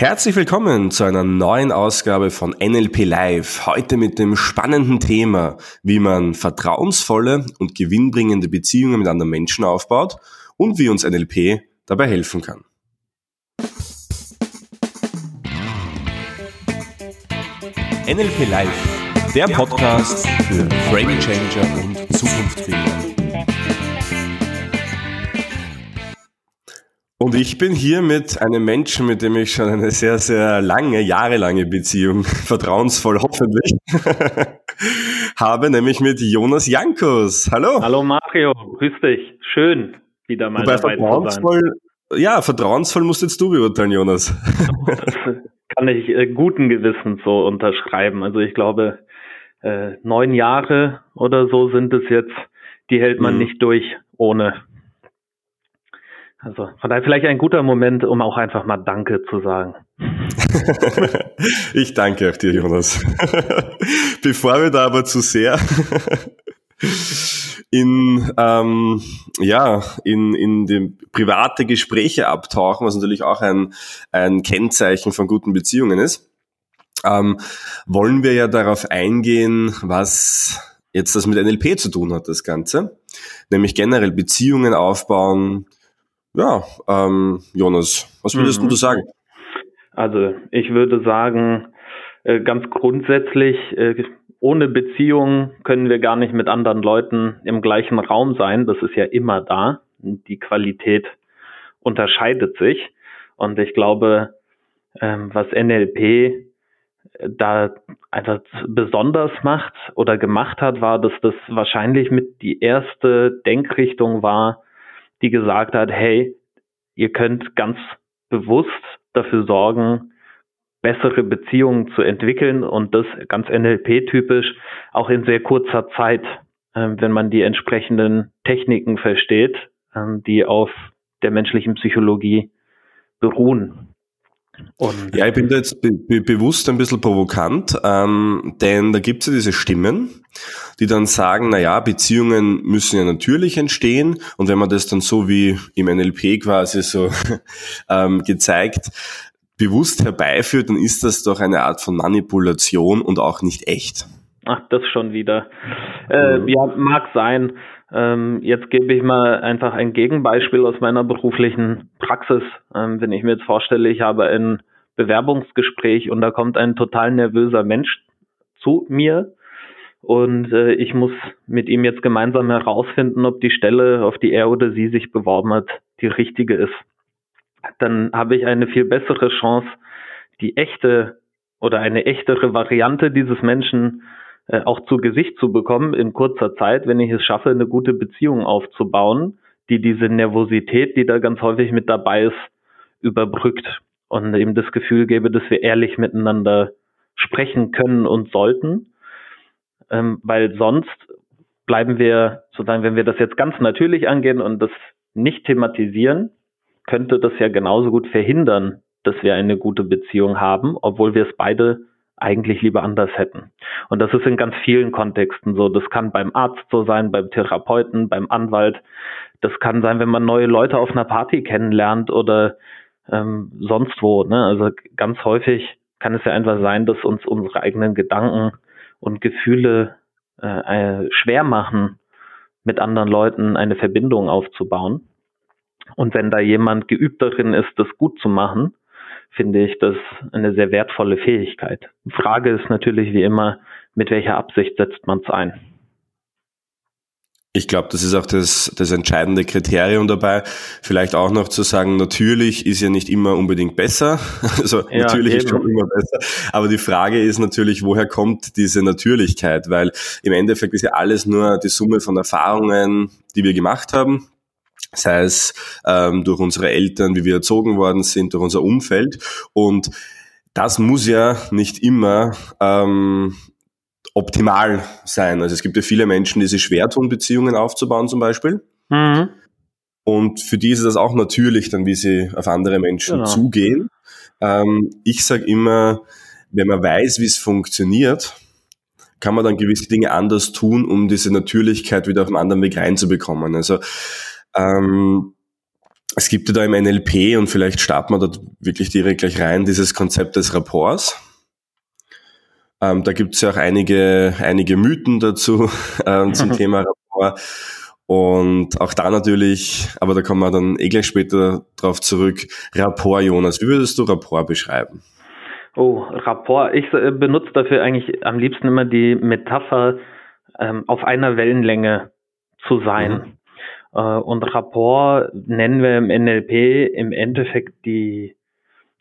Herzlich willkommen zu einer neuen Ausgabe von NLP Live. Heute mit dem spannenden Thema, wie man vertrauensvolle und gewinnbringende Beziehungen mit anderen Menschen aufbaut und wie uns NLP dabei helfen kann. NLP Live, der Podcast für Frame Changer und Zukunftsfinder. Und ich bin hier mit einem Menschen, mit dem ich schon eine sehr, sehr lange, jahrelange Beziehung, vertrauensvoll hoffentlich, habe, nämlich mit Jonas Jankus. Hallo. Hallo Mario, grüß dich. Schön, wieder mal Wobei dabei vertrauensvoll, zu sein. Ja, vertrauensvoll musst jetzt du beurteilen, Jonas. Das kann ich äh, guten Gewissens so unterschreiben. Also ich glaube, äh, neun Jahre oder so sind es jetzt, die hält man mhm. nicht durch ohne also von daher vielleicht ein guter Moment, um auch einfach mal Danke zu sagen. ich danke auch dir, Jonas. Bevor wir da aber zu sehr in ähm, ja in in dem private Gespräche abtauchen, was natürlich auch ein ein Kennzeichen von guten Beziehungen ist, ähm, wollen wir ja darauf eingehen, was jetzt das mit NLP zu tun hat, das Ganze, nämlich generell Beziehungen aufbauen, ja, ähm, Jonas, was würdest mhm. du sagen? Also ich würde sagen, äh, ganz grundsätzlich, äh, ohne Beziehung können wir gar nicht mit anderen Leuten im gleichen Raum sein. Das ist ja immer da. Die Qualität unterscheidet sich. Und ich glaube, ähm, was NLP äh, da einfach besonders macht oder gemacht hat, war, dass das wahrscheinlich mit die erste Denkrichtung war, die gesagt hat, hey, ihr könnt ganz bewusst dafür sorgen, bessere Beziehungen zu entwickeln und das ganz NLP-typisch auch in sehr kurzer Zeit, äh, wenn man die entsprechenden Techniken versteht, äh, die auf der menschlichen Psychologie beruhen. Und ja, ich bin da jetzt be be bewusst ein bisschen provokant, ähm, denn da gibt es ja diese Stimmen, die dann sagen, na ja, Beziehungen müssen ja natürlich entstehen und wenn man das dann so wie im NLP quasi so ähm, gezeigt bewusst herbeiführt, dann ist das doch eine Art von Manipulation und auch nicht echt. Ach, das schon wieder. Äh, mhm. ja, mag sein. Ähm, jetzt gebe ich mal einfach ein Gegenbeispiel aus meiner beruflichen Praxis. Ähm, wenn ich mir jetzt vorstelle, ich habe ein Bewerbungsgespräch und da kommt ein total nervöser Mensch zu mir und äh, ich muss mit ihm jetzt gemeinsam herausfinden, ob die Stelle, auf die er oder sie sich beworben hat, die richtige ist. Dann habe ich eine viel bessere Chance, die echte oder eine echtere Variante dieses Menschen äh, auch zu Gesicht zu bekommen in kurzer Zeit, wenn ich es schaffe, eine gute Beziehung aufzubauen, die diese Nervosität, die da ganz häufig mit dabei ist, überbrückt und eben das Gefühl gebe, dass wir ehrlich miteinander sprechen können und sollten, ähm, weil sonst bleiben wir sozusagen, wenn wir das jetzt ganz natürlich angehen und das nicht thematisieren, könnte das ja genauso gut verhindern, dass wir eine gute Beziehung haben, obwohl wir es beide eigentlich lieber anders hätten. Und das ist in ganz vielen Kontexten so. Das kann beim Arzt so sein, beim Therapeuten, beim Anwalt. Das kann sein, wenn man neue Leute auf einer Party kennenlernt oder ähm, sonst wo. Ne? Also ganz häufig kann es ja einfach sein, dass uns unsere eigenen Gedanken und Gefühle äh, schwer machen, mit anderen Leuten eine Verbindung aufzubauen. Und wenn da jemand geübt darin ist, das gut zu machen, finde ich das eine sehr wertvolle Fähigkeit. Die Frage ist natürlich wie immer, mit welcher Absicht setzt man es ein? Ich glaube, das ist auch das, das entscheidende Kriterium dabei. Vielleicht auch noch zu sagen, natürlich ist ja nicht immer unbedingt besser. Also ja, natürlich eben. ist schon immer besser. Aber die Frage ist natürlich, woher kommt diese Natürlichkeit? Weil im Endeffekt ist ja alles nur die Summe von Erfahrungen, die wir gemacht haben sei es ähm, durch unsere Eltern, wie wir erzogen worden sind, durch unser Umfeld. Und das muss ja nicht immer ähm, optimal sein. Also es gibt ja viele Menschen, die sich schwer tun, Beziehungen aufzubauen zum Beispiel. Mhm. Und für die ist das auch natürlich dann, wie sie auf andere Menschen genau. zugehen. Ähm, ich sage immer, wenn man weiß, wie es funktioniert, kann man dann gewisse Dinge anders tun, um diese Natürlichkeit wieder auf einem anderen Weg reinzubekommen. Also ähm, es gibt ja da im NLP und vielleicht starten wir da wirklich direkt gleich rein, dieses Konzept des Rapports. Ähm, da gibt es ja auch einige, einige Mythen dazu ähm, zum Thema Rapport. Und auch da natürlich, aber da kommen wir dann eh gleich später drauf zurück, Rapport, Jonas. Wie würdest du Rapport beschreiben? Oh, Rapport. Ich äh, benutze dafür eigentlich am liebsten immer die Metapher, ähm, auf einer Wellenlänge zu sein. Mhm. Äh, und Rapport nennen wir im NLP im Endeffekt die,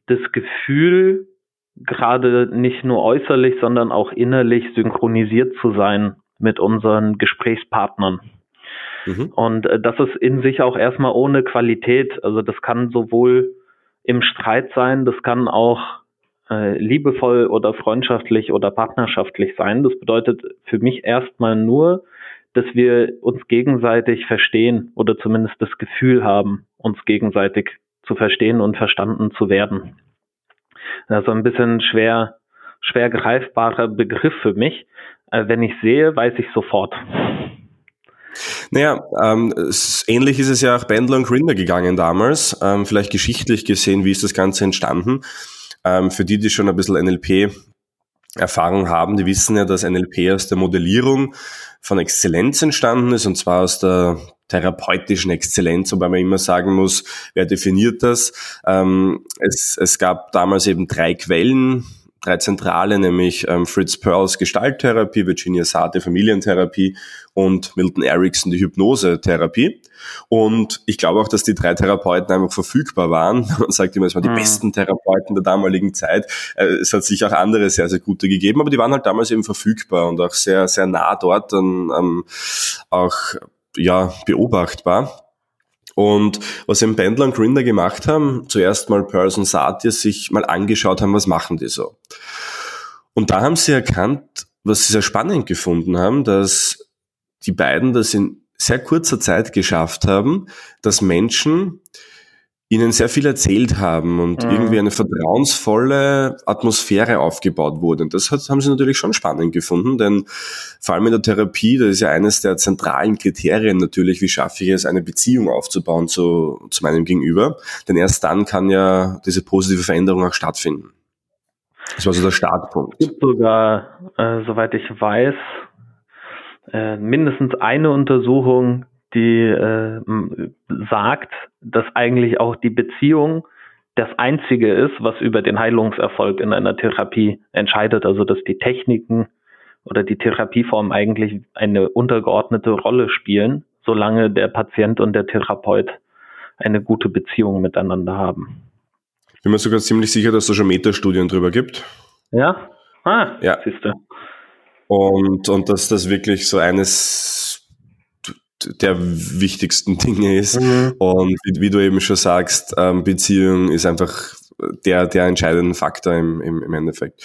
das Gefühl, gerade nicht nur äußerlich, sondern auch innerlich synchronisiert zu sein mit unseren Gesprächspartnern. Mhm. Und äh, das ist in sich auch erstmal ohne Qualität. Also das kann sowohl im Streit sein, das kann auch äh, liebevoll oder freundschaftlich oder partnerschaftlich sein. Das bedeutet für mich erstmal nur, dass wir uns gegenseitig verstehen oder zumindest das Gefühl haben, uns gegenseitig zu verstehen und verstanden zu werden. Also ein bisschen schwer, schwer greifbarer Begriff für mich. Äh, wenn ich sehe, weiß ich sofort. Naja, ähm, ähnlich ist es ja auch Bendler und Grinder gegangen damals. Ähm, vielleicht geschichtlich gesehen, wie ist das Ganze entstanden? Ähm, für die, die schon ein bisschen NLP Erfahrung haben, die wissen ja, dass NLP aus der Modellierung von Exzellenz entstanden ist, und zwar aus der therapeutischen Exzellenz, wobei man immer sagen muss, wer definiert das? Ähm, es, es gab damals eben drei Quellen, drei zentrale, nämlich ähm, Fritz Perls Gestalttherapie, Virginia Sate Familientherapie und Milton Erickson die Hypnosetherapie. Und ich glaube auch, dass die drei Therapeuten einfach verfügbar waren. Man sagt immer, es waren die mhm. besten Therapeuten der damaligen Zeit. Äh, es hat sich auch andere sehr, sehr gute gegeben, aber die waren halt damals eben verfügbar und auch sehr, sehr nah dort dann ähm, auch ja, beobachtbar. Und was eben Bendler und Grinder gemacht haben, zuerst mal Person Satya sich mal angeschaut haben, was machen die so. Und da haben sie erkannt, was sie sehr spannend gefunden haben, dass die beiden das in sehr kurzer Zeit geschafft haben, dass Menschen ihnen sehr viel erzählt haben und mhm. irgendwie eine vertrauensvolle Atmosphäre aufgebaut wurde. Und das hat, haben sie natürlich schon spannend gefunden, denn vor allem in der Therapie, das ist ja eines der zentralen Kriterien natürlich, wie schaffe ich es, eine Beziehung aufzubauen zu, zu meinem Gegenüber. Denn erst dann kann ja diese positive Veränderung auch stattfinden. Das war so der Startpunkt. Es gibt sogar, äh, soweit ich weiß, äh, mindestens eine Untersuchung, die äh, sagt, dass eigentlich auch die Beziehung das Einzige ist, was über den Heilungserfolg in einer Therapie entscheidet. Also dass die Techniken oder die Therapieform eigentlich eine untergeordnete Rolle spielen, solange der Patient und der Therapeut eine gute Beziehung miteinander haben. Ich bin mir sogar ziemlich sicher, dass es da schon Metastudien drüber gibt. Ja? Ah, ja. siehst du. Und, und dass das wirklich so eines der wichtigsten Dinge ist. Mhm. Und wie, wie, du eben schon sagst, ähm, Beziehung ist einfach der, der entscheidende Faktor im, im, im Endeffekt.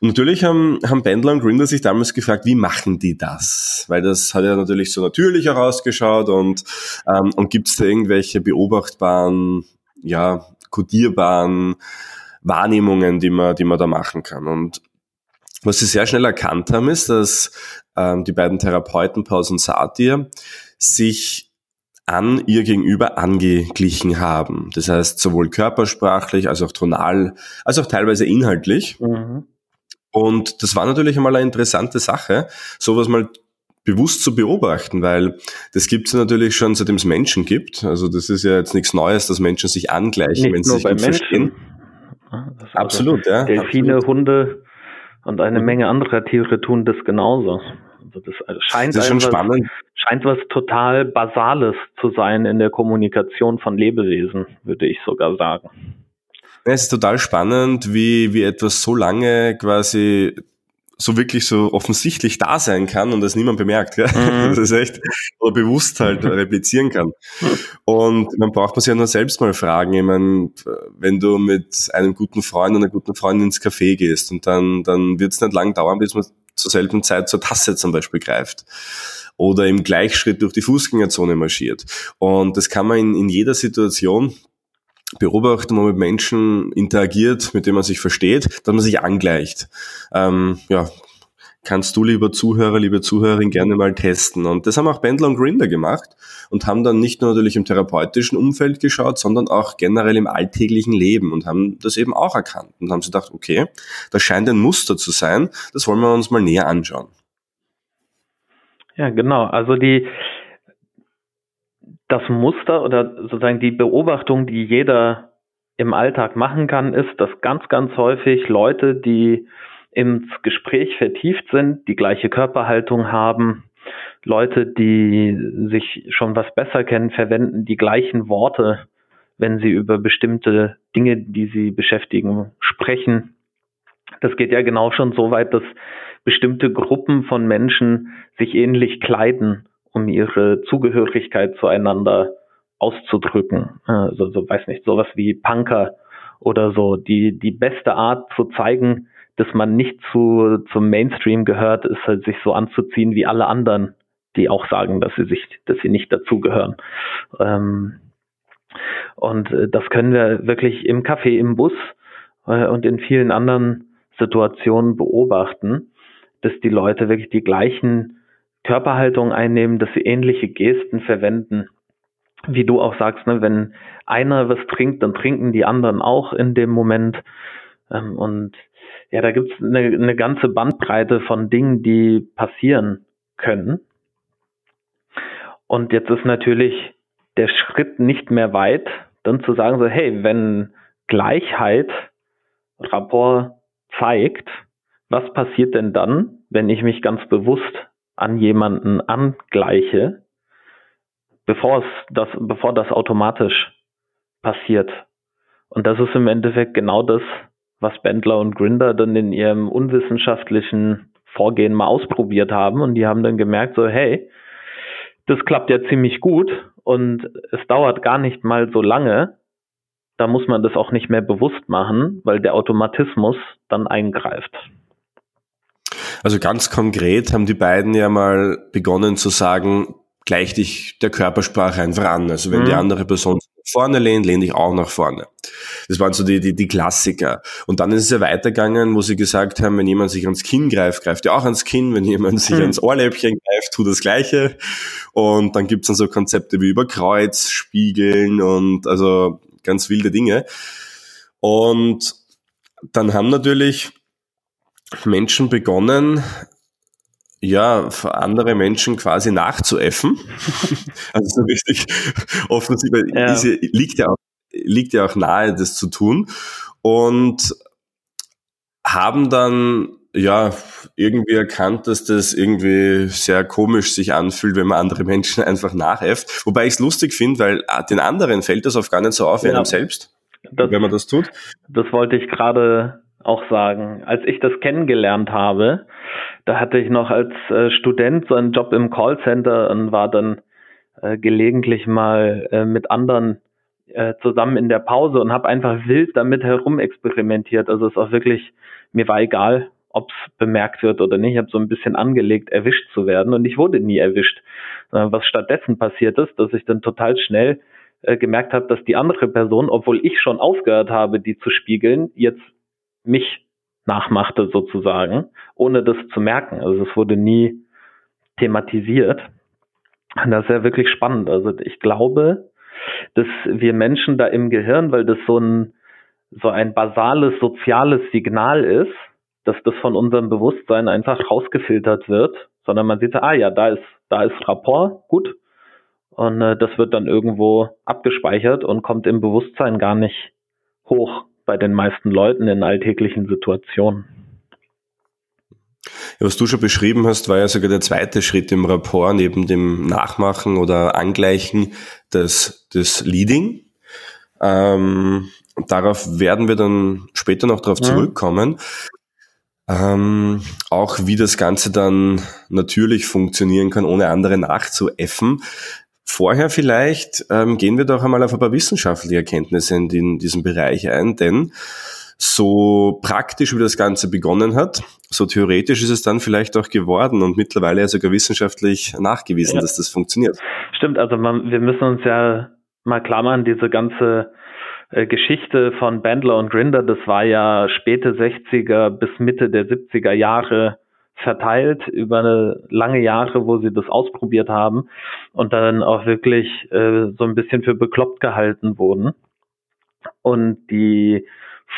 Und natürlich haben, haben Bendler und Grinder sich damals gefragt, wie machen die das? Weil das hat ja natürlich so natürlich herausgeschaut und, ähm, und gibt es da irgendwelche beobachtbaren, ja, kodierbaren Wahrnehmungen, die man, die man da machen kann. Und was sie sehr schnell erkannt haben, ist, dass ähm, die beiden Therapeuten Paus und Satir sich an ihr gegenüber angeglichen haben. Das heißt, sowohl körpersprachlich als auch tonal, als auch teilweise inhaltlich. Mhm. Und das war natürlich einmal eine interessante Sache, sowas mal bewusst zu beobachten, weil das gibt es natürlich schon seitdem es Menschen gibt. Also das ist ja jetzt nichts Neues, dass Menschen sich angleichen, Nicht wenn sie sich gut verstehen. Absolut, ja. Delfine, absolut. Hunde und eine Menge anderer Tiere tun das genauso. Also das scheint, das was, scheint was total Basales zu sein in der Kommunikation von Lebewesen, würde ich sogar sagen. es ist total spannend, wie, wie etwas so lange quasi so wirklich so offensichtlich da sein kann und das niemand bemerkt. Gell? Mhm. Das ist echt, oder bewusst halt replizieren kann. Und man braucht man sich ja nur selbst mal fragen. Ich meine, wenn du mit einem guten Freund und einer guten Freundin ins Café gehst und dann, dann wird es nicht lang dauern, bis man zur selben Zeit zur Tasse zum Beispiel greift oder im Gleichschritt durch die Fußgängerzone marschiert. Und das kann man in, in jeder Situation beobachten, wo man mit Menschen interagiert, mit denen man sich versteht, dass man sich angleicht. Ähm, ja, kannst du, lieber Zuhörer, liebe Zuhörerin, gerne mal testen. Und das haben auch Bendler und Grinder gemacht und haben dann nicht nur natürlich im therapeutischen Umfeld geschaut, sondern auch generell im alltäglichen Leben und haben das eben auch erkannt und haben sich gedacht, okay, das scheint ein Muster zu sein, das wollen wir uns mal näher anschauen. Ja, genau. Also die, das Muster oder sozusagen die Beobachtung, die jeder im Alltag machen kann, ist, dass ganz, ganz häufig Leute, die ins Gespräch vertieft sind, die gleiche Körperhaltung haben. Leute, die sich schon was besser kennen, verwenden die gleichen Worte, wenn sie über bestimmte Dinge, die sie beschäftigen, sprechen. Das geht ja genau schon so weit, dass bestimmte Gruppen von Menschen sich ähnlich kleiden, um ihre Zugehörigkeit zueinander auszudrücken. Also so weiß nicht, sowas wie Punker oder so. Die, die beste Art zu zeigen, dass man nicht zu, zum Mainstream gehört, ist halt sich so anzuziehen wie alle anderen, die auch sagen, dass sie sich, dass sie nicht dazugehören. Ähm, und äh, das können wir wirklich im Café, im Bus äh, und in vielen anderen Situationen beobachten, dass die Leute wirklich die gleichen Körperhaltungen einnehmen, dass sie ähnliche Gesten verwenden. Wie du auch sagst, ne, wenn einer was trinkt, dann trinken die anderen auch in dem Moment. Ähm, und ja, da gibt's eine, eine ganze Bandbreite von Dingen, die passieren können. Und jetzt ist natürlich der Schritt nicht mehr weit, dann zu sagen so, hey, wenn Gleichheit Rapport zeigt, was passiert denn dann, wenn ich mich ganz bewusst an jemanden angleiche, bevor es das, bevor das automatisch passiert? Und das ist im Endeffekt genau das, was Bendler und Grinder dann in ihrem unwissenschaftlichen Vorgehen mal ausprobiert haben und die haben dann gemerkt, so hey, das klappt ja ziemlich gut und es dauert gar nicht mal so lange. Da muss man das auch nicht mehr bewusst machen, weil der Automatismus dann eingreift. Also ganz konkret haben die beiden ja mal begonnen zu sagen, gleich dich der Körpersprache einfach an. Also wenn mhm. die andere Person vorne lehnt, lehne ich auch nach vorne. Das waren so die, die, die Klassiker. Und dann ist es ja weitergegangen, wo sie gesagt haben, wenn jemand sich ans Kinn greift, greift er auch ans Kinn. Wenn jemand sich mhm. ans Ohrläppchen greift, tut das Gleiche. Und dann gibt's dann so Konzepte wie über Kreuz, Spiegeln und also ganz wilde Dinge. Und dann haben natürlich Menschen begonnen, ja, andere Menschen quasi nachzuäffen. also so richtig offensiv, ja. diese liegt ja, auch, liegt ja auch nahe, das zu tun. Und haben dann ja irgendwie erkannt, dass das irgendwie sehr komisch sich anfühlt, wenn man andere Menschen einfach nachäfft. Wobei ich es lustig finde, weil ah, den anderen fällt das auf gar nicht so auf wie ja. einem selbst, das, wenn man das tut. Das wollte ich gerade auch sagen. Als ich das kennengelernt habe, da hatte ich noch als äh, Student so einen Job im Callcenter und war dann äh, gelegentlich mal äh, mit anderen äh, zusammen in der Pause und habe einfach wild damit herumexperimentiert. Also es ist auch wirklich, mir war egal, ob es bemerkt wird oder nicht. Ich habe so ein bisschen angelegt, erwischt zu werden und ich wurde nie erwischt. Äh, was stattdessen passiert ist, dass ich dann total schnell äh, gemerkt habe, dass die andere Person, obwohl ich schon aufgehört habe, die zu spiegeln, jetzt mich nachmachte sozusagen, ohne das zu merken. Also es wurde nie thematisiert. Und das ist ja wirklich spannend. Also ich glaube, dass wir Menschen da im Gehirn, weil das so ein, so ein basales soziales Signal ist, dass das von unserem Bewusstsein einfach rausgefiltert wird, sondern man sieht, ah ja, da ist, da ist Rapport, gut. Und äh, das wird dann irgendwo abgespeichert und kommt im Bewusstsein gar nicht hoch bei den meisten Leuten in alltäglichen Situationen. Ja, was du schon beschrieben hast, war ja sogar der zweite Schritt im Rapport neben dem Nachmachen oder Angleichen des, des Leading. Ähm, darauf werden wir dann später noch darauf zurückkommen. Ähm, auch wie das Ganze dann natürlich funktionieren kann, ohne andere nachzuäffen. Vorher vielleicht ähm, gehen wir doch einmal auf ein paar wissenschaftliche Erkenntnisse in, in diesem Bereich ein, denn so praktisch wie das Ganze begonnen hat, so theoretisch ist es dann vielleicht auch geworden und mittlerweile sogar wissenschaftlich nachgewiesen, ja. dass das funktioniert. Stimmt, also man, wir müssen uns ja mal klammern, diese ganze äh, Geschichte von Bandler und Grinder, das war ja späte 60er bis Mitte der 70er Jahre verteilt über lange Jahre, wo sie das ausprobiert haben und dann auch wirklich äh, so ein bisschen für bekloppt gehalten wurden. Und die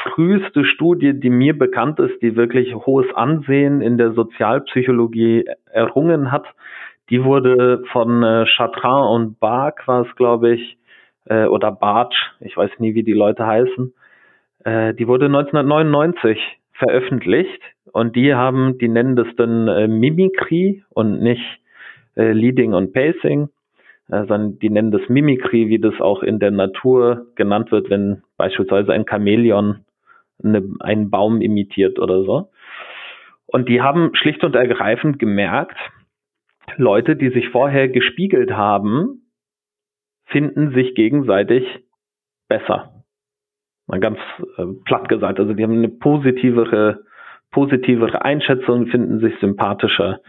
früheste Studie, die mir bekannt ist, die wirklich hohes Ansehen in der Sozialpsychologie errungen hat, die wurde von äh, Chatrin und Bark, war es glaube ich, äh, oder Bartsch, ich weiß nie, wie die Leute heißen, äh, die wurde 1999 veröffentlicht und die haben, die nennen das dann äh, Mimikry und nicht äh, Leading und Pacing, äh, sondern die nennen das Mimikry, wie das auch in der Natur genannt wird, wenn beispielsweise ein Chamäleon eine, einen Baum imitiert oder so. Und die haben schlicht und ergreifend gemerkt, Leute, die sich vorher gespiegelt haben, finden sich gegenseitig besser. Mal ganz äh, platt gesagt. Also die haben eine positivere, positivere Einschätzung, finden sich sympathischer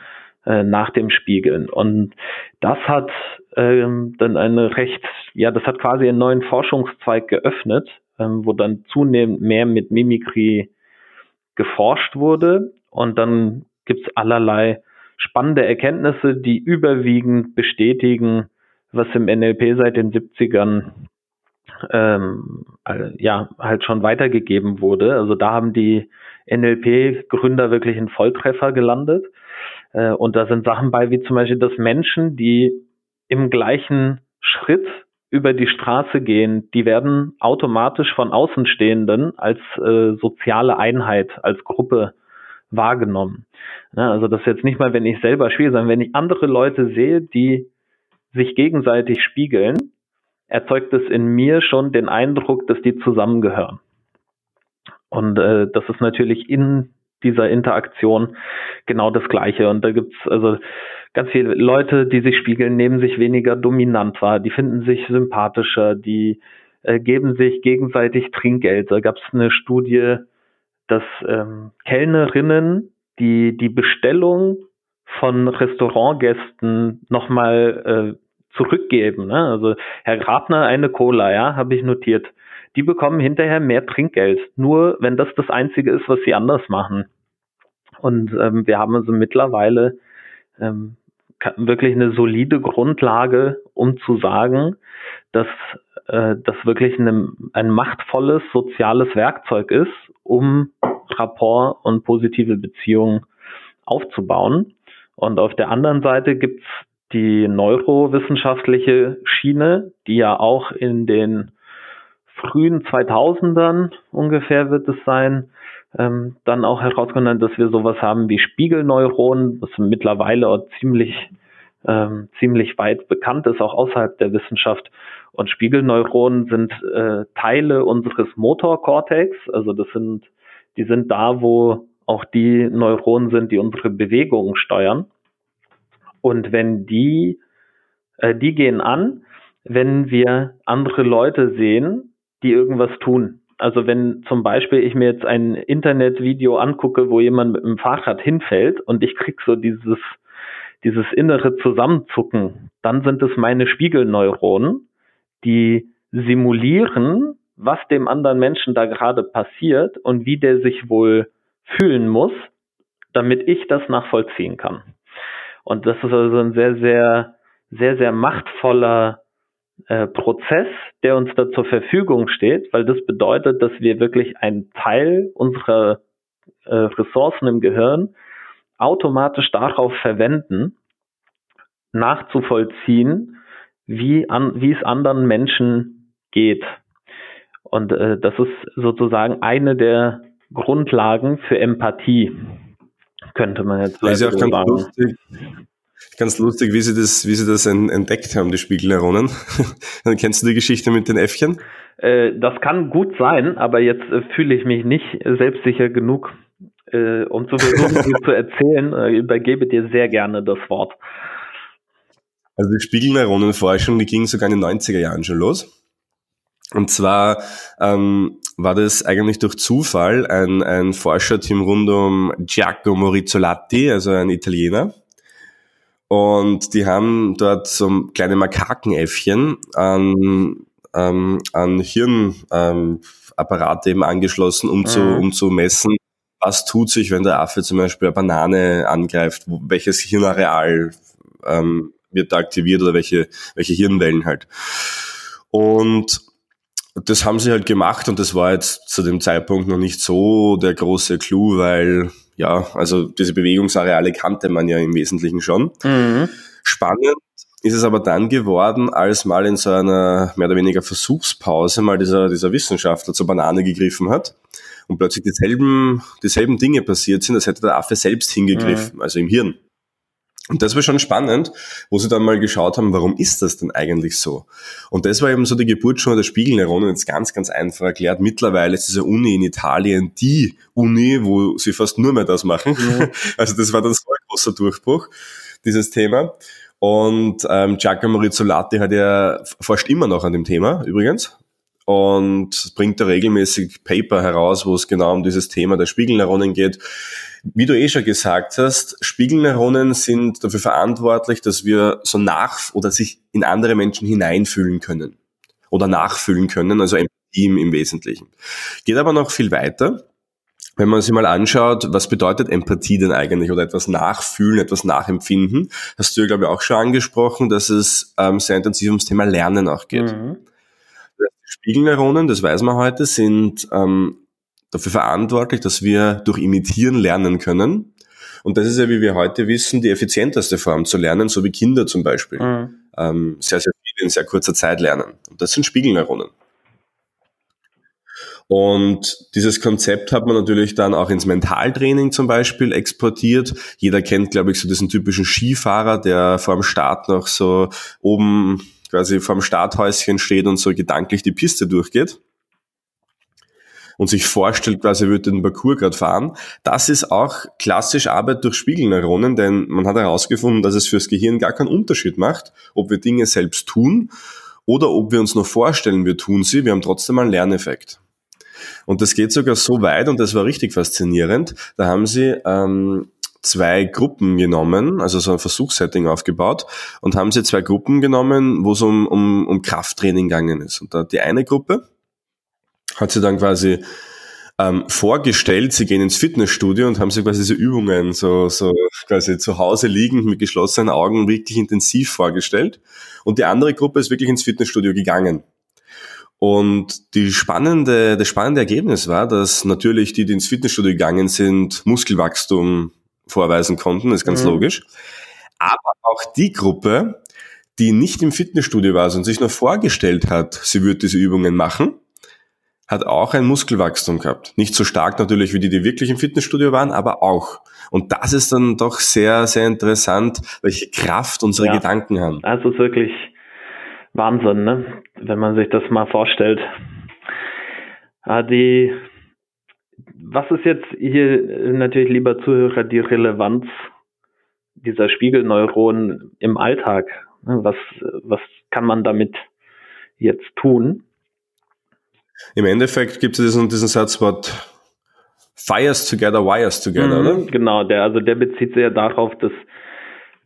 äh, nach dem Spiegeln. Und das hat ähm, dann eine recht, ja, das hat quasi einen neuen Forschungszweig geöffnet, ähm, wo dann zunehmend mehr mit Mimikry geforscht wurde. Und dann gibt's allerlei spannende Erkenntnisse, die überwiegend bestätigen, was im NLP seit den 70ern ähm, ja halt schon weitergegeben wurde. Also da haben die NLP-Gründer wirklich einen Volltreffer gelandet. Äh, und da sind Sachen bei, wie zum Beispiel, dass Menschen, die im gleichen Schritt über die Straße gehen, die werden automatisch von Außenstehenden als äh, soziale Einheit, als Gruppe wahrgenommen. Ja, also das ist jetzt nicht mal, wenn ich selber spiele, sondern wenn ich andere Leute sehe, die sich gegenseitig spiegeln, erzeugt es in mir schon den Eindruck, dass die zusammengehören. Und äh, das ist natürlich in dieser Interaktion genau das Gleiche. Und da gibt's also ganz viele Leute, die sich spiegeln, nehmen sich weniger dominant wahr, die finden sich sympathischer, die äh, geben sich gegenseitig Trinkgeld. Da gab es eine Studie, dass ähm, Kellnerinnen die die Bestellung von Restaurantgästen nochmal äh, zurückgeben. Ne? Also Herr Grabner, eine Cola, ja, habe ich notiert. Die bekommen hinterher mehr Trinkgeld, nur wenn das das Einzige ist, was sie anders machen. Und ähm, wir haben also mittlerweile ähm, wirklich eine solide Grundlage, um zu sagen, dass äh, das wirklich eine, ein machtvolles soziales Werkzeug ist, um Rapport und positive Beziehungen aufzubauen. Und auf der anderen Seite gibt's die neurowissenschaftliche Schiene, die ja auch in den frühen 2000ern ungefähr wird es sein, ähm, dann auch herausgefunden, dass wir sowas haben wie Spiegelneuronen, was mittlerweile auch ziemlich, ähm, ziemlich weit bekannt ist, auch außerhalb der Wissenschaft. Und Spiegelneuronen sind äh, Teile unseres Motorkortex, also das sind, die sind da, wo auch die Neuronen sind, die unsere Bewegungen steuern. Und wenn die, äh, die gehen an, wenn wir andere Leute sehen, die irgendwas tun. Also wenn zum Beispiel ich mir jetzt ein Internetvideo angucke, wo jemand mit dem Fahrrad hinfällt und ich krieg so dieses, dieses innere Zusammenzucken, dann sind es meine Spiegelneuronen, die simulieren, was dem anderen Menschen da gerade passiert und wie der sich wohl fühlen muss, damit ich das nachvollziehen kann. Und das ist also ein sehr, sehr, sehr, sehr machtvoller äh, Prozess, der uns da zur Verfügung steht, weil das bedeutet, dass wir wirklich einen Teil unserer äh, Ressourcen im Gehirn automatisch darauf verwenden, nachzuvollziehen, wie, an, wie es anderen Menschen geht. Und äh, das ist sozusagen eine der Grundlagen für Empathie, könnte man jetzt das ist ja auch ganz sagen. Lustig, ganz lustig, wie sie das, wie sie das entdeckt haben, die Spiegelneuronen. Dann kennst du die Geschichte mit den Äffchen? Äh, das kann gut sein, aber jetzt äh, fühle ich mich nicht selbstsicher genug, äh, um zu versuchen, sie zu erzählen. Ich übergebe dir sehr gerne das Wort. Also die Spiegelneuronenforschung, die ging sogar in den 90er Jahren schon los. Und zwar ähm, war das eigentlich durch Zufall ein, ein Forscherteam rund um Giacomo Rizzolatti, also ein Italiener, und die haben dort so kleine Makakenäffchen an, ähm, an Hirnapparate ähm, eben angeschlossen, um, mhm. zu, um zu messen, was tut sich, wenn der Affe zum Beispiel eine Banane angreift, welches Hirnareal ähm, wird da aktiviert oder welche, welche Hirnwellen halt. Und das haben sie halt gemacht und das war jetzt zu dem Zeitpunkt noch nicht so der große Clou, weil ja, also diese Bewegungsareale kannte man ja im Wesentlichen schon. Mhm. Spannend ist es aber dann geworden, als mal in so einer mehr oder weniger Versuchspause mal dieser, dieser Wissenschaftler zur Banane gegriffen hat und plötzlich dieselben, dieselben Dinge passiert sind, als hätte der Affe selbst hingegriffen, mhm. also im Hirn. Und das war schon spannend, wo sie dann mal geschaut haben, warum ist das denn eigentlich so? Und das war eben so die Geburt schon der Spiegelneuronen, jetzt ganz, ganz einfach erklärt. Mittlerweile ist diese Uni in Italien die Uni, wo sie fast nur mehr das machen. Ja. Also das war dann so ein großer Durchbruch, dieses Thema. Und ähm, Giacomo Rizzolatti hat ja forscht immer noch an dem Thema übrigens und bringt da regelmäßig Paper heraus, wo es genau um dieses Thema der Spiegelneuronen geht. Wie du eh schon gesagt hast, Spiegelneuronen sind dafür verantwortlich, dass wir so nach oder sich in andere Menschen hineinfühlen können oder nachfühlen können, also Empathie im Wesentlichen. Geht aber noch viel weiter. Wenn man sich mal anschaut, was bedeutet Empathie denn eigentlich oder etwas nachfühlen, etwas nachempfinden, hast du ja, glaube ich, auch schon angesprochen, dass es ähm, sehr intensiv ums Thema Lernen auch geht. Mhm. Spiegelneuronen, das weiß man heute, sind ähm, dafür verantwortlich, dass wir durch Imitieren lernen können. Und das ist ja, wie wir heute wissen, die effizienteste Form zu lernen, so wie Kinder zum Beispiel mhm. ähm, sehr, sehr viel in sehr kurzer Zeit lernen. Und das sind Spiegelneuronen. Und dieses Konzept hat man natürlich dann auch ins Mentaltraining zum Beispiel exportiert. Jeder kennt, glaube ich, so diesen typischen Skifahrer, der vor dem Start noch so oben quasi vorm Starthäuschen steht und so gedanklich die Piste durchgeht und sich vorstellt, quasi würde den Parcours gerade fahren. Das ist auch klassisch Arbeit durch Spiegelneuronen, denn man hat herausgefunden, dass es fürs Gehirn gar keinen Unterschied macht, ob wir Dinge selbst tun oder ob wir uns nur vorstellen, wir tun sie, wir haben trotzdem einen Lerneffekt. Und das geht sogar so weit, und das war richtig faszinierend, da haben sie ähm, zwei Gruppen genommen, also so ein Versuchssetting aufgebaut und haben sie zwei Gruppen genommen, wo es um, um, um Krafttraining gegangen ist. Und da die eine Gruppe hat sie dann quasi ähm, vorgestellt, sie gehen ins Fitnessstudio und haben sich quasi diese Übungen so, so quasi zu Hause liegend mit geschlossenen Augen wirklich intensiv vorgestellt. Und die andere Gruppe ist wirklich ins Fitnessstudio gegangen. Und die spannende, das spannende Ergebnis war, dass natürlich die, die ins Fitnessstudio gegangen sind, Muskelwachstum vorweisen konnten, ist ganz mhm. logisch. Aber auch die Gruppe, die nicht im Fitnessstudio war und sich nur vorgestellt hat, sie würde diese Übungen machen, hat auch ein Muskelwachstum gehabt. Nicht so stark natürlich wie die, die wirklich im Fitnessstudio waren, aber auch. Und das ist dann doch sehr, sehr interessant, welche Kraft unsere ja, Gedanken haben. Das ist wirklich Wahnsinn, ne? wenn man sich das mal vorstellt. Ah, die, was ist jetzt hier natürlich, lieber Zuhörer, die Relevanz dieser Spiegelneuronen im Alltag? Ne, was, was kann man damit jetzt tun? Im Endeffekt gibt es diesen, diesen Satz, what fires together, wires together, mhm, oder? Genau, der, also der bezieht sich ja darauf, dass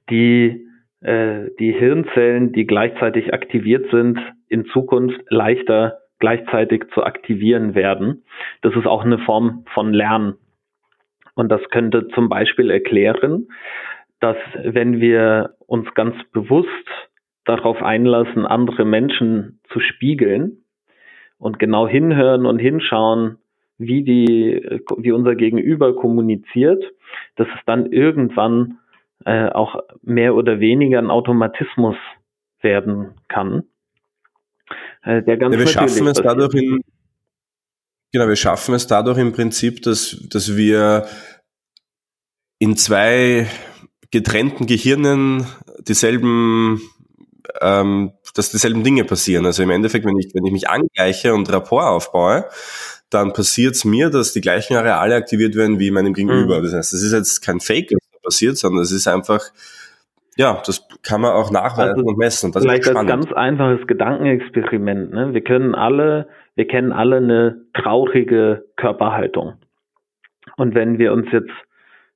die, äh, die Hirnzellen, die gleichzeitig aktiviert sind, in Zukunft leichter gleichzeitig zu aktivieren werden. Das ist auch eine Form von Lernen. Und das könnte zum Beispiel erklären, dass wenn wir uns ganz bewusst darauf einlassen, andere Menschen zu spiegeln, und genau hinhören und hinschauen, wie die, wie unser Gegenüber kommuniziert, dass es dann irgendwann äh, auch mehr oder weniger ein Automatismus werden kann. Äh, der ganz ja, wir schaffen es dadurch in, genau, wir schaffen es dadurch im Prinzip, dass, dass wir in zwei getrennten Gehirnen dieselben ähm, dass dieselben Dinge passieren. Also im Endeffekt, wenn ich, wenn ich mich angleiche und Rapport aufbaue, dann passiert es mir, dass die gleichen Areale aktiviert werden wie meinem Gegenüber. Mhm. Das heißt, es ist jetzt kein Fake, was da passiert, sondern es ist einfach, ja, das kann man auch nachweisen also und messen. Das vielleicht als ganz einfaches Gedankenexperiment. Ne? Wir können alle, wir kennen alle eine traurige Körperhaltung. Und wenn wir uns jetzt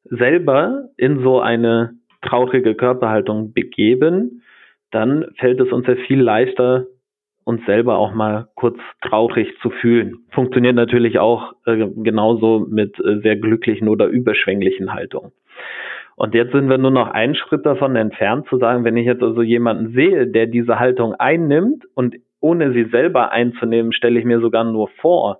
selber in so eine traurige Körperhaltung begeben, dann fällt es uns ja viel leichter, uns selber auch mal kurz traurig zu fühlen. Funktioniert natürlich auch äh, genauso mit äh, sehr glücklichen oder überschwänglichen Haltungen. Und jetzt sind wir nur noch einen Schritt davon entfernt zu sagen, wenn ich jetzt also jemanden sehe, der diese Haltung einnimmt und ohne sie selber einzunehmen, stelle ich mir sogar nur vor,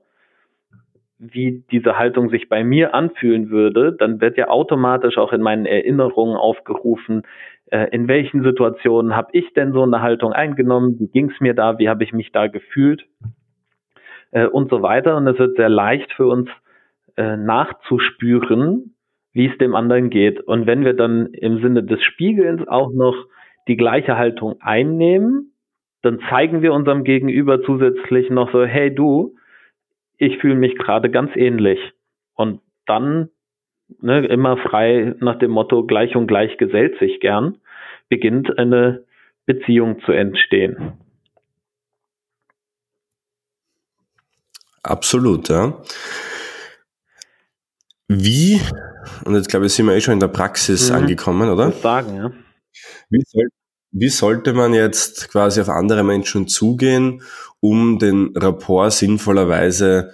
wie diese Haltung sich bei mir anfühlen würde, dann wird ja automatisch auch in meinen Erinnerungen aufgerufen, in welchen Situationen habe ich denn so eine Haltung eingenommen, wie ging es mir da, wie habe ich mich da gefühlt äh, und so weiter. Und es wird sehr leicht für uns äh, nachzuspüren, wie es dem anderen geht. Und wenn wir dann im Sinne des Spiegelns auch noch die gleiche Haltung einnehmen, dann zeigen wir unserem Gegenüber zusätzlich noch so, hey du, ich fühle mich gerade ganz ähnlich. Und dann ne, immer frei nach dem Motto gleich und gleich gesellt sich gern, beginnt eine Beziehung zu entstehen. Absolut, ja. Wie, und jetzt glaube ich, sind wir eh schon in der Praxis mhm. angekommen, oder? Ich sagen, ja. Wie, soll, wie sollte man jetzt quasi auf andere Menschen zugehen, um den Rapport sinnvollerweise,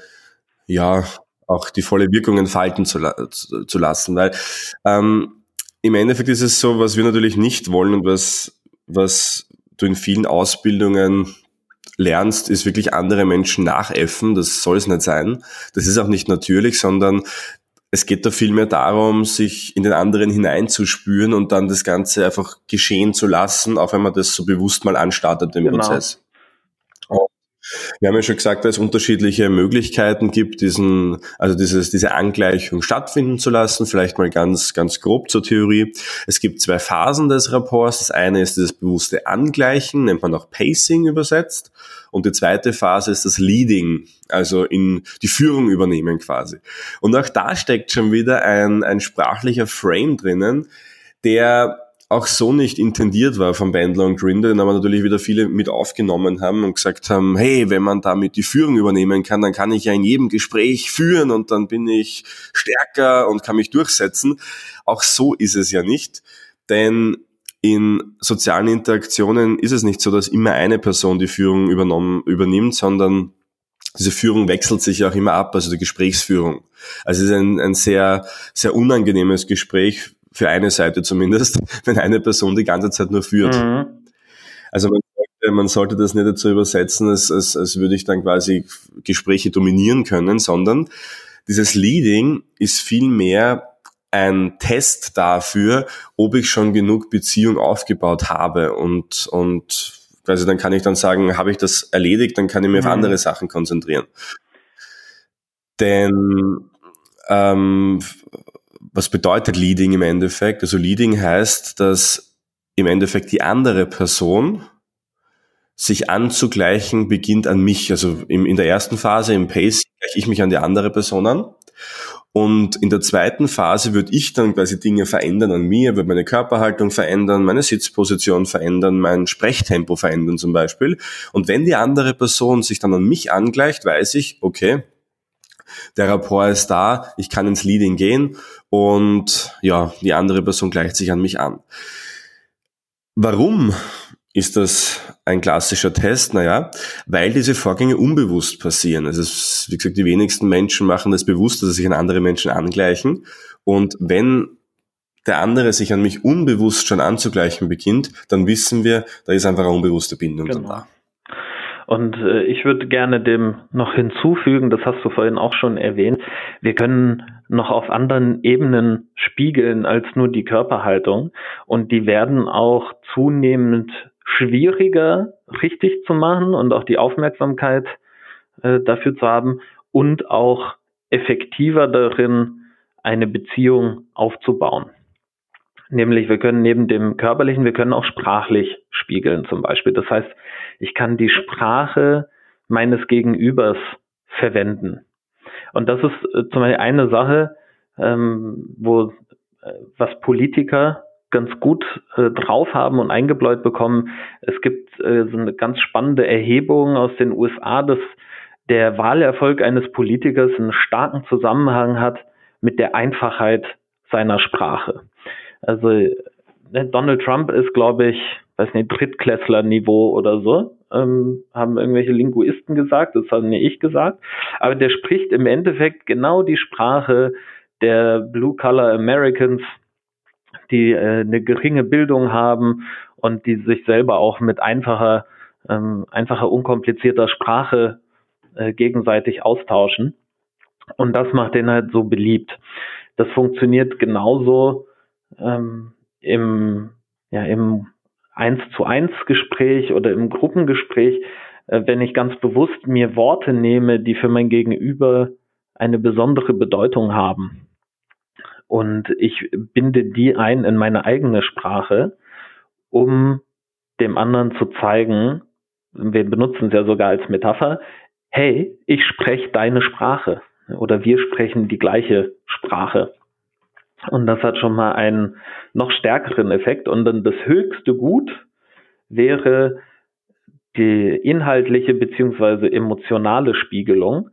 ja, auch die volle Wirkung entfalten zu, zu lassen? Weil ähm, im Endeffekt ist es so, was wir natürlich nicht wollen und was, was du in vielen Ausbildungen lernst, ist wirklich andere Menschen nachäffen. Das soll es nicht sein. Das ist auch nicht natürlich, sondern es geht da vielmehr darum, sich in den anderen hineinzuspüren und dann das Ganze einfach geschehen zu lassen, auch wenn man das so bewusst mal anstartet im genau. Prozess. Wir haben ja schon gesagt, dass es unterschiedliche Möglichkeiten gibt, diesen, also dieses, diese Angleichung stattfinden zu lassen. Vielleicht mal ganz, ganz grob zur Theorie. Es gibt zwei Phasen des Rapports. Das eine ist das bewusste Angleichen, nennt man auch Pacing übersetzt. Und die zweite Phase ist das Leading, also in die Führung übernehmen quasi. Und auch da steckt schon wieder ein, ein sprachlicher Frame drinnen, der auch so nicht intendiert war vom Bandler und Grinder, den aber natürlich wieder viele mit aufgenommen haben und gesagt haben, hey, wenn man damit die Führung übernehmen kann, dann kann ich ja in jedem Gespräch führen und dann bin ich stärker und kann mich durchsetzen. Auch so ist es ja nicht, denn in sozialen Interaktionen ist es nicht so, dass immer eine Person die Führung übernommen, übernimmt, sondern diese Führung wechselt sich auch immer ab, also die Gesprächsführung. Also es ist ein, ein sehr, sehr unangenehmes Gespräch für eine Seite zumindest, wenn eine Person die ganze Zeit nur führt. Mhm. Also man sollte, man sollte das nicht dazu übersetzen, als, als, als würde ich dann quasi Gespräche dominieren können, sondern dieses Leading ist vielmehr ein Test dafür, ob ich schon genug Beziehung aufgebaut habe und, und quasi dann kann ich dann sagen, habe ich das erledigt, dann kann ich mich mhm. auf andere Sachen konzentrieren. Denn ähm, was bedeutet Leading im Endeffekt? Also Leading heißt, dass im Endeffekt die andere Person sich anzugleichen beginnt an mich. Also im, in der ersten Phase, im Pace, gleiche ich mich an die andere Person an. Und in der zweiten Phase würde ich dann quasi Dinge verändern an mir, würde meine Körperhaltung verändern, meine Sitzposition verändern, mein Sprechtempo verändern zum Beispiel. Und wenn die andere Person sich dann an mich angleicht, weiß ich, okay, der Rapport ist da, ich kann ins Leading gehen und ja, die andere Person gleicht sich an mich an. Warum ist das ein klassischer Test? Naja, weil diese Vorgänge unbewusst passieren. Also es, wie gesagt, die wenigsten Menschen machen das bewusst, dass sie sich an andere Menschen angleichen. Und wenn der andere sich an mich unbewusst schon anzugleichen beginnt, dann wissen wir, da ist einfach eine unbewusste Bindung genau. da. Und äh, ich würde gerne dem noch hinzufügen, das hast du vorhin auch schon erwähnt, wir können noch auf anderen Ebenen spiegeln als nur die Körperhaltung. Und die werden auch zunehmend schwieriger richtig zu machen und auch die Aufmerksamkeit äh, dafür zu haben und auch effektiver darin, eine Beziehung aufzubauen. Nämlich, wir können neben dem körperlichen, wir können auch sprachlich spiegeln zum Beispiel. Das heißt, ich kann die Sprache meines Gegenübers verwenden. Und das ist äh, zum Beispiel eine Sache, ähm, wo äh, was Politiker ganz gut äh, drauf haben und eingebläut bekommen. Es gibt äh, so eine ganz spannende Erhebung aus den USA, dass der Wahlerfolg eines Politikers einen starken Zusammenhang hat mit der Einfachheit seiner Sprache. Also ne, Donald Trump ist, glaube ich, weiß nicht, Drittklässler-Niveau oder so, ähm, haben irgendwelche Linguisten gesagt, das habe nicht ich gesagt, aber der spricht im Endeffekt genau die Sprache der Blue-Collar Americans, die äh, eine geringe Bildung haben und die sich selber auch mit einfacher, ähm, einfacher, unkomplizierter Sprache äh, gegenseitig austauschen. Und das macht den halt so beliebt. Das funktioniert genauso ähm, im, ja, im 1 zu 1 Gespräch oder im Gruppengespräch, äh, wenn ich ganz bewusst mir Worte nehme, die für mein Gegenüber eine besondere Bedeutung haben. Und ich binde die ein in meine eigene Sprache, um dem anderen zu zeigen, wir benutzen es ja sogar als Metapher, hey, ich spreche deine Sprache oder wir sprechen die gleiche Sprache. Und das hat schon mal einen noch stärkeren Effekt. Und dann das höchste Gut wäre die inhaltliche beziehungsweise emotionale Spiegelung,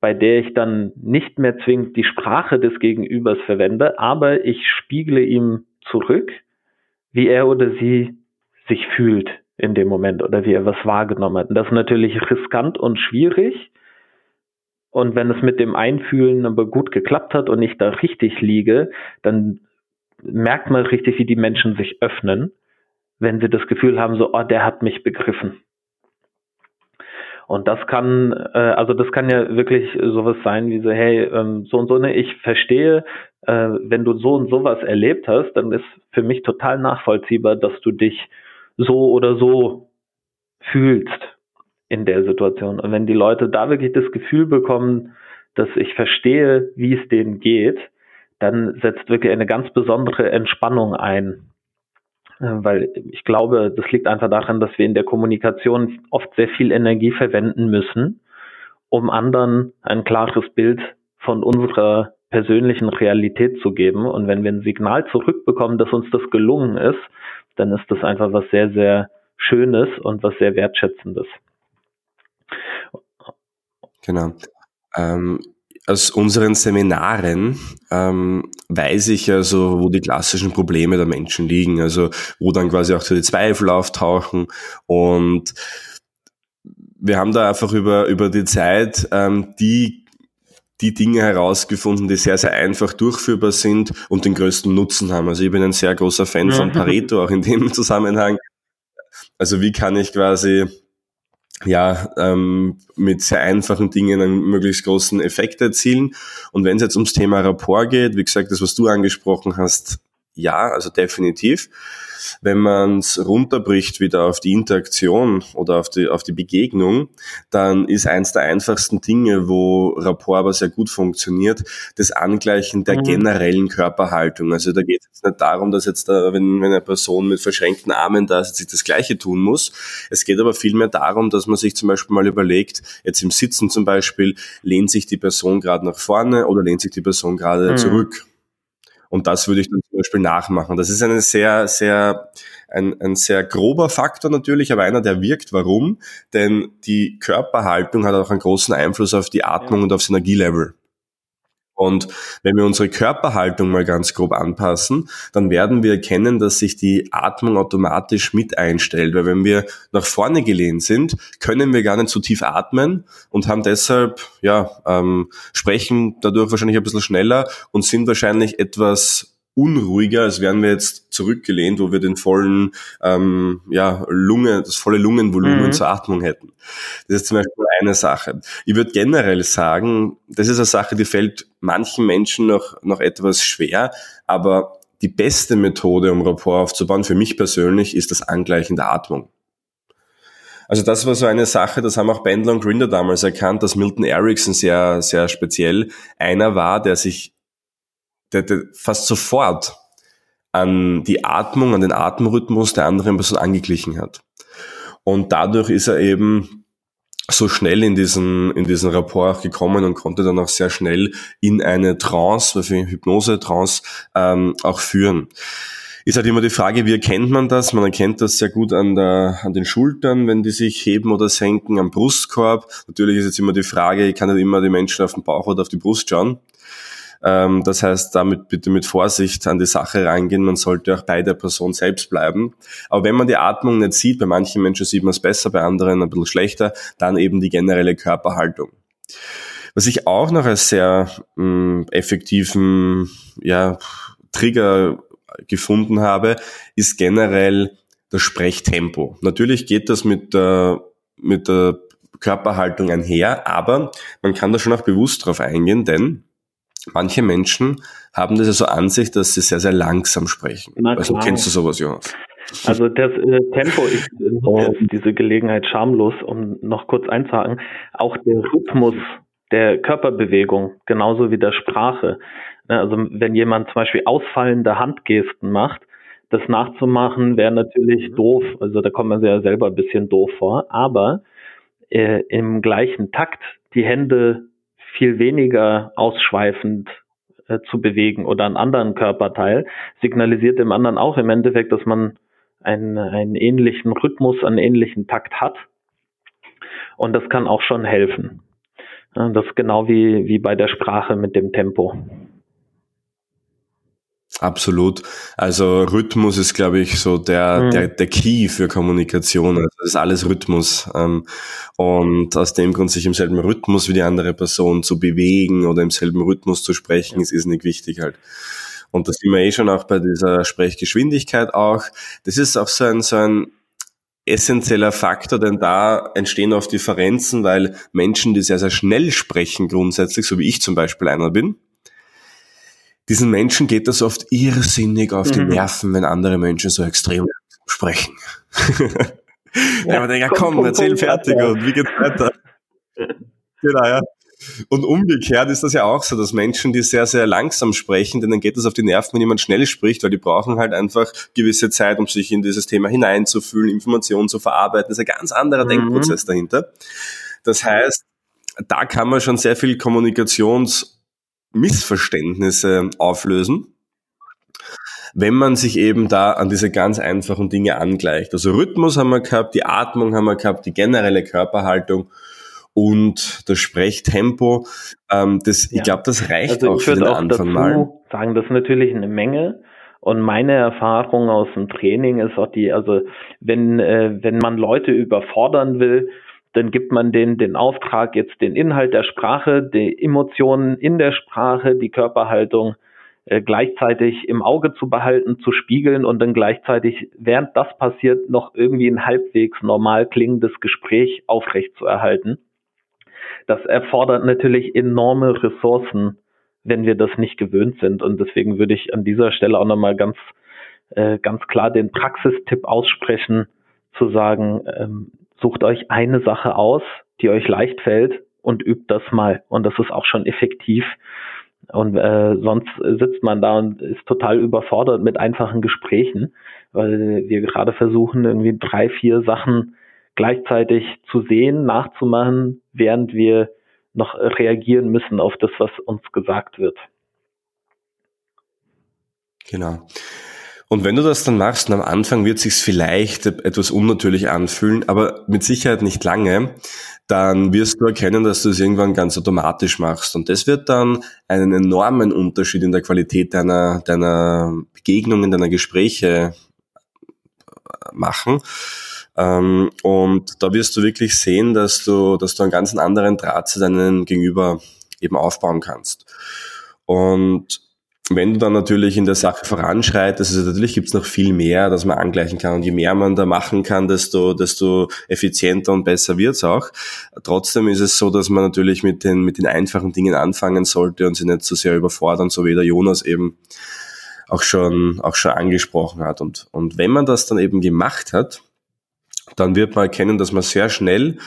bei der ich dann nicht mehr zwingend die Sprache des Gegenübers verwende, aber ich spiegle ihm zurück, wie er oder sie sich fühlt in dem Moment oder wie er was wahrgenommen hat. Und das ist natürlich riskant und schwierig, und wenn es mit dem Einfühlen aber gut geklappt hat und ich da richtig liege, dann merkt man richtig, wie die Menschen sich öffnen, wenn sie das Gefühl haben, so, oh, der hat mich begriffen. Und das kann, äh, also das kann ja wirklich sowas sein wie so, hey, ähm, so und so, ne, ich verstehe, äh, wenn du so und sowas erlebt hast, dann ist für mich total nachvollziehbar, dass du dich so oder so fühlst in der Situation. Und wenn die Leute da wirklich das Gefühl bekommen, dass ich verstehe, wie es denen geht, dann setzt wirklich eine ganz besondere Entspannung ein. Äh, weil ich glaube, das liegt einfach daran, dass wir in der Kommunikation oft sehr viel Energie verwenden müssen, um anderen ein klares Bild von unserer persönlichen Realität zu geben. Und wenn wir ein Signal zurückbekommen, dass uns das gelungen ist, dann ist das einfach was sehr, sehr Schönes und was sehr Wertschätzendes. Genau. Ähm, aus unseren Seminaren ähm, weiß ich also, wo die klassischen Probleme der Menschen liegen, also wo dann quasi auch so die Zweifel auftauchen und wir haben da einfach über, über die Zeit ähm, die die Dinge herausgefunden, die sehr, sehr einfach durchführbar sind und den größten Nutzen haben. Also ich bin ein sehr großer Fan von Pareto, auch in dem Zusammenhang. Also wie kann ich quasi ja, ähm, mit sehr einfachen Dingen einen möglichst großen Effekt erzielen. Und wenn es jetzt ums Thema Rapport geht, wie gesagt, das, was du angesprochen hast, ja, also definitiv. Wenn man es runterbricht wieder auf die Interaktion oder auf die, auf die Begegnung, dann ist eins der einfachsten Dinge, wo Rapport aber sehr gut funktioniert, das Angleichen der mhm. generellen Körperhaltung. Also da geht es nicht darum, dass jetzt da, wenn, wenn eine Person mit verschränkten Armen da ist, sich das Gleiche tun muss. Es geht aber vielmehr darum, dass man sich zum Beispiel mal überlegt, jetzt im Sitzen zum Beispiel, lehnt sich die Person gerade nach vorne oder lehnt sich die Person gerade mhm. zurück. Und das würde ich dann zum Beispiel nachmachen. Das ist eine sehr, sehr, ein, ein sehr grober Faktor natürlich, aber einer, der wirkt. Warum? Denn die Körperhaltung hat auch einen großen Einfluss auf die Atmung ja. und aufs Energielevel. Und wenn wir unsere Körperhaltung mal ganz grob anpassen, dann werden wir erkennen, dass sich die Atmung automatisch mit einstellt. Weil wenn wir nach vorne gelehnt sind, können wir gar nicht so tief atmen und haben deshalb, ja, ähm, sprechen dadurch wahrscheinlich ein bisschen schneller und sind wahrscheinlich etwas unruhiger, als wären wir jetzt zurückgelehnt, wo wir den vollen, ähm, ja, Lunge, das volle Lungenvolumen mhm. zur Atmung hätten. Das ist zum Beispiel eine Sache. Ich würde generell sagen, das ist eine Sache, die fällt manchen Menschen noch, noch etwas schwer, aber die beste Methode, um Rapport aufzubauen, für mich persönlich, ist das Angleichen der Atmung. Also das war so eine Sache, das haben auch Bendler und Grinder damals erkannt, dass Milton Erickson sehr, sehr speziell einer war, der sich der, der fast sofort an die Atmung, an den Atemrhythmus der anderen Person angeglichen hat. Und dadurch ist er eben so schnell in diesen, in diesen Rapport gekommen und konnte dann auch sehr schnell in eine Trance, für Hypnose-Trance, ähm, auch führen. Ist halt immer die Frage, wie erkennt man das? Man erkennt das sehr gut an, der, an den Schultern, wenn die sich heben oder senken, am Brustkorb. Natürlich ist jetzt immer die Frage, ich kann nicht immer die Menschen auf den Bauch oder auf die Brust schauen. Ähm, das heißt, damit bitte mit Vorsicht an die Sache reingehen. Man sollte auch bei der Person selbst bleiben. Aber wenn man die Atmung nicht sieht, bei manchen Menschen sieht man es besser, bei anderen ein bisschen schlechter, dann eben die generelle Körperhaltung. Was ich auch noch als sehr mh, mm, effektiven ja, Trigger gefunden habe, ist generell das Sprechtempo. Natürlich geht das mit der, mit der Körperhaltung einher, aber man kann da schon auch bewusst drauf eingehen, denn manche Menschen haben das ja so an sich, dass sie sehr, sehr langsam sprechen. also kennst du sowas, Jonas? Also das äh, Tempo, nutze äh, diese Gelegenheit schamlos, um noch kurz einzuhaken, auch der Rhythmus der Körperbewegung, genauso wie der Sprache. Ne, also wenn jemand zum Beispiel ausfallende Handgesten macht, das nachzumachen wäre natürlich mhm. doof. Also da kommt man sich ja selber ein bisschen doof vor. Aber äh, im gleichen Takt die Hände viel weniger ausschweifend äh, zu bewegen oder einen anderen Körperteil, signalisiert dem anderen auch im Endeffekt, dass man einen, einen ähnlichen Rhythmus, einen ähnlichen Takt hat. Und das kann auch schon helfen. Das ist genau wie, wie bei der Sprache mit dem Tempo. Absolut. Also Rhythmus ist, glaube ich, so der, mhm. der, der Key für Kommunikation. Also das ist alles Rhythmus. Ähm, und aus dem Grund, sich im selben Rhythmus wie die andere Person zu bewegen oder im selben Rhythmus zu sprechen, ist, ist nicht wichtig halt. Und das sehen wir eh schon auch bei dieser Sprechgeschwindigkeit auch. Das ist auch so ein, so ein essentieller Faktor, denn da entstehen oft Differenzen, weil Menschen, die sehr, sehr schnell sprechen grundsätzlich, so wie ich zum Beispiel einer bin, diesen Menschen geht das oft irrsinnig auf die mhm. Nerven, wenn andere Menschen so extrem sprechen. ja, ja, man denkt, ja komm, komm erzähl komm, fertig ja. und wie geht's weiter? genau, ja. Und umgekehrt ist das ja auch so, dass Menschen, die sehr, sehr langsam sprechen, denen geht das auf die Nerven, wenn jemand schnell spricht, weil die brauchen halt einfach gewisse Zeit, um sich in dieses Thema hineinzufühlen, Informationen zu verarbeiten. Das ist ein ganz anderer mhm. Denkprozess dahinter. Das heißt, da kann man schon sehr viel Kommunikations- Missverständnisse auflösen, wenn man sich eben da an diese ganz einfachen Dinge angleicht. Also Rhythmus haben wir gehabt, die Atmung haben wir gehabt, die generelle Körperhaltung und das Sprechtempo. Ähm, das, ja. Ich glaube, das reicht also auch für den auch Anfang mal. Sagen, das ist natürlich eine Menge. Und meine Erfahrung aus dem Training ist auch die, also wenn, äh, wenn man Leute überfordern will, dann gibt man denen den Auftrag, jetzt den Inhalt der Sprache, die Emotionen in der Sprache, die Körperhaltung äh, gleichzeitig im Auge zu behalten, zu spiegeln und dann gleichzeitig, während das passiert, noch irgendwie ein halbwegs normal klingendes Gespräch aufrecht zu erhalten. Das erfordert natürlich enorme Ressourcen, wenn wir das nicht gewöhnt sind. Und deswegen würde ich an dieser Stelle auch nochmal ganz, äh, ganz klar den Praxistipp aussprechen, zu sagen, ähm, sucht euch eine Sache aus, die euch leicht fällt und übt das mal. Und das ist auch schon effektiv. Und äh, sonst sitzt man da und ist total überfordert mit einfachen Gesprächen, weil wir gerade versuchen, irgendwie drei, vier Sachen gleichzeitig zu sehen, nachzumachen, während wir noch reagieren müssen auf das, was uns gesagt wird. Genau. Und wenn du das dann machst, und am Anfang wird sich's vielleicht etwas unnatürlich anfühlen, aber mit Sicherheit nicht lange, dann wirst du erkennen, dass du es irgendwann ganz automatisch machst. Und das wird dann einen enormen Unterschied in der Qualität deiner, deiner Begegnungen, deiner Gespräche machen. Ähm, und da wirst du wirklich sehen, dass du, dass du einen ganz anderen Draht zu deinem Gegenüber eben aufbauen kannst. Und wenn du dann natürlich in der Sache voranschreitest, also natürlich gibt's noch viel mehr, dass man angleichen kann. Und je mehr man da machen kann, desto, desto effizienter und besser wird's auch. Trotzdem ist es so, dass man natürlich mit den, mit den einfachen Dingen anfangen sollte und sie nicht so sehr überfordern, so wie der Jonas eben auch schon, auch schon angesprochen hat. Und, und wenn man das dann eben gemacht hat, dann wird man erkennen, dass man sehr schnell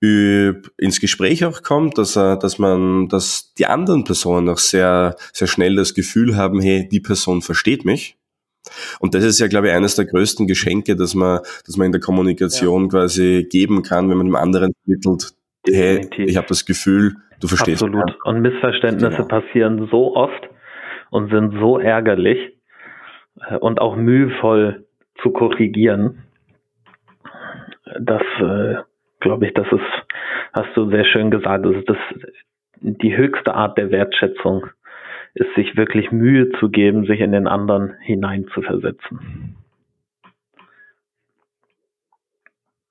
ins Gespräch auch kommt, dass, dass man, dass die anderen Personen auch sehr, sehr schnell das Gefühl haben, hey, die Person versteht mich. Und das ist ja, glaube ich, eines der größten Geschenke, dass man, dass man in der Kommunikation ja. quasi geben kann, wenn man dem anderen vermittelt, hey, ich habe das Gefühl, du verstehst Absolut. Mich. Und Missverständnisse genau. passieren so oft und sind so ärgerlich äh, und auch mühevoll zu korrigieren das äh, glaube ich, das ist, hast du sehr schön gesagt, das ist das die höchste Art der Wertschätzung ist sich wirklich Mühe zu geben, sich in den anderen hineinzuversetzen.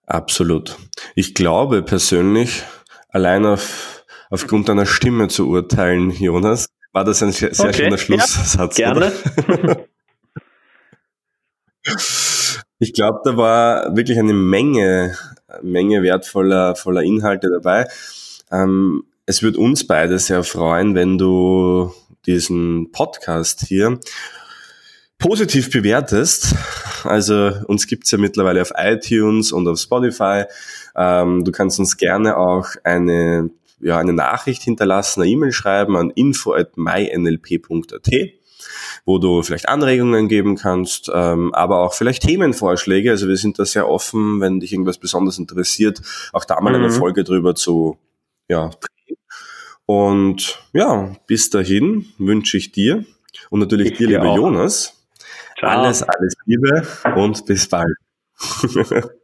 Absolut. Ich glaube persönlich, allein auf, aufgrund deiner Stimme zu urteilen, Jonas, war das ein sehr, sehr okay. schöner Schlusssatz. Ja, gerne. ich glaube, da war wirklich eine Menge, Menge wertvoller voller Inhalte dabei. Ähm, es wird uns beide sehr freuen, wenn du diesen Podcast hier positiv bewertest. Also uns gibt's ja mittlerweile auf iTunes und auf Spotify. Ähm, du kannst uns gerne auch eine, ja, eine Nachricht hinterlassen, eine E-Mail schreiben an info.mynlp.at wo du vielleicht Anregungen geben kannst, ähm, aber auch vielleicht Themenvorschläge. Also wir sind da sehr offen, wenn dich irgendwas besonders interessiert, auch da mal mhm. eine Folge drüber zu ja, und ja, bis dahin wünsche ich dir und natürlich ich dir, lieber auch. Jonas, Ciao. alles, alles Liebe und bis bald.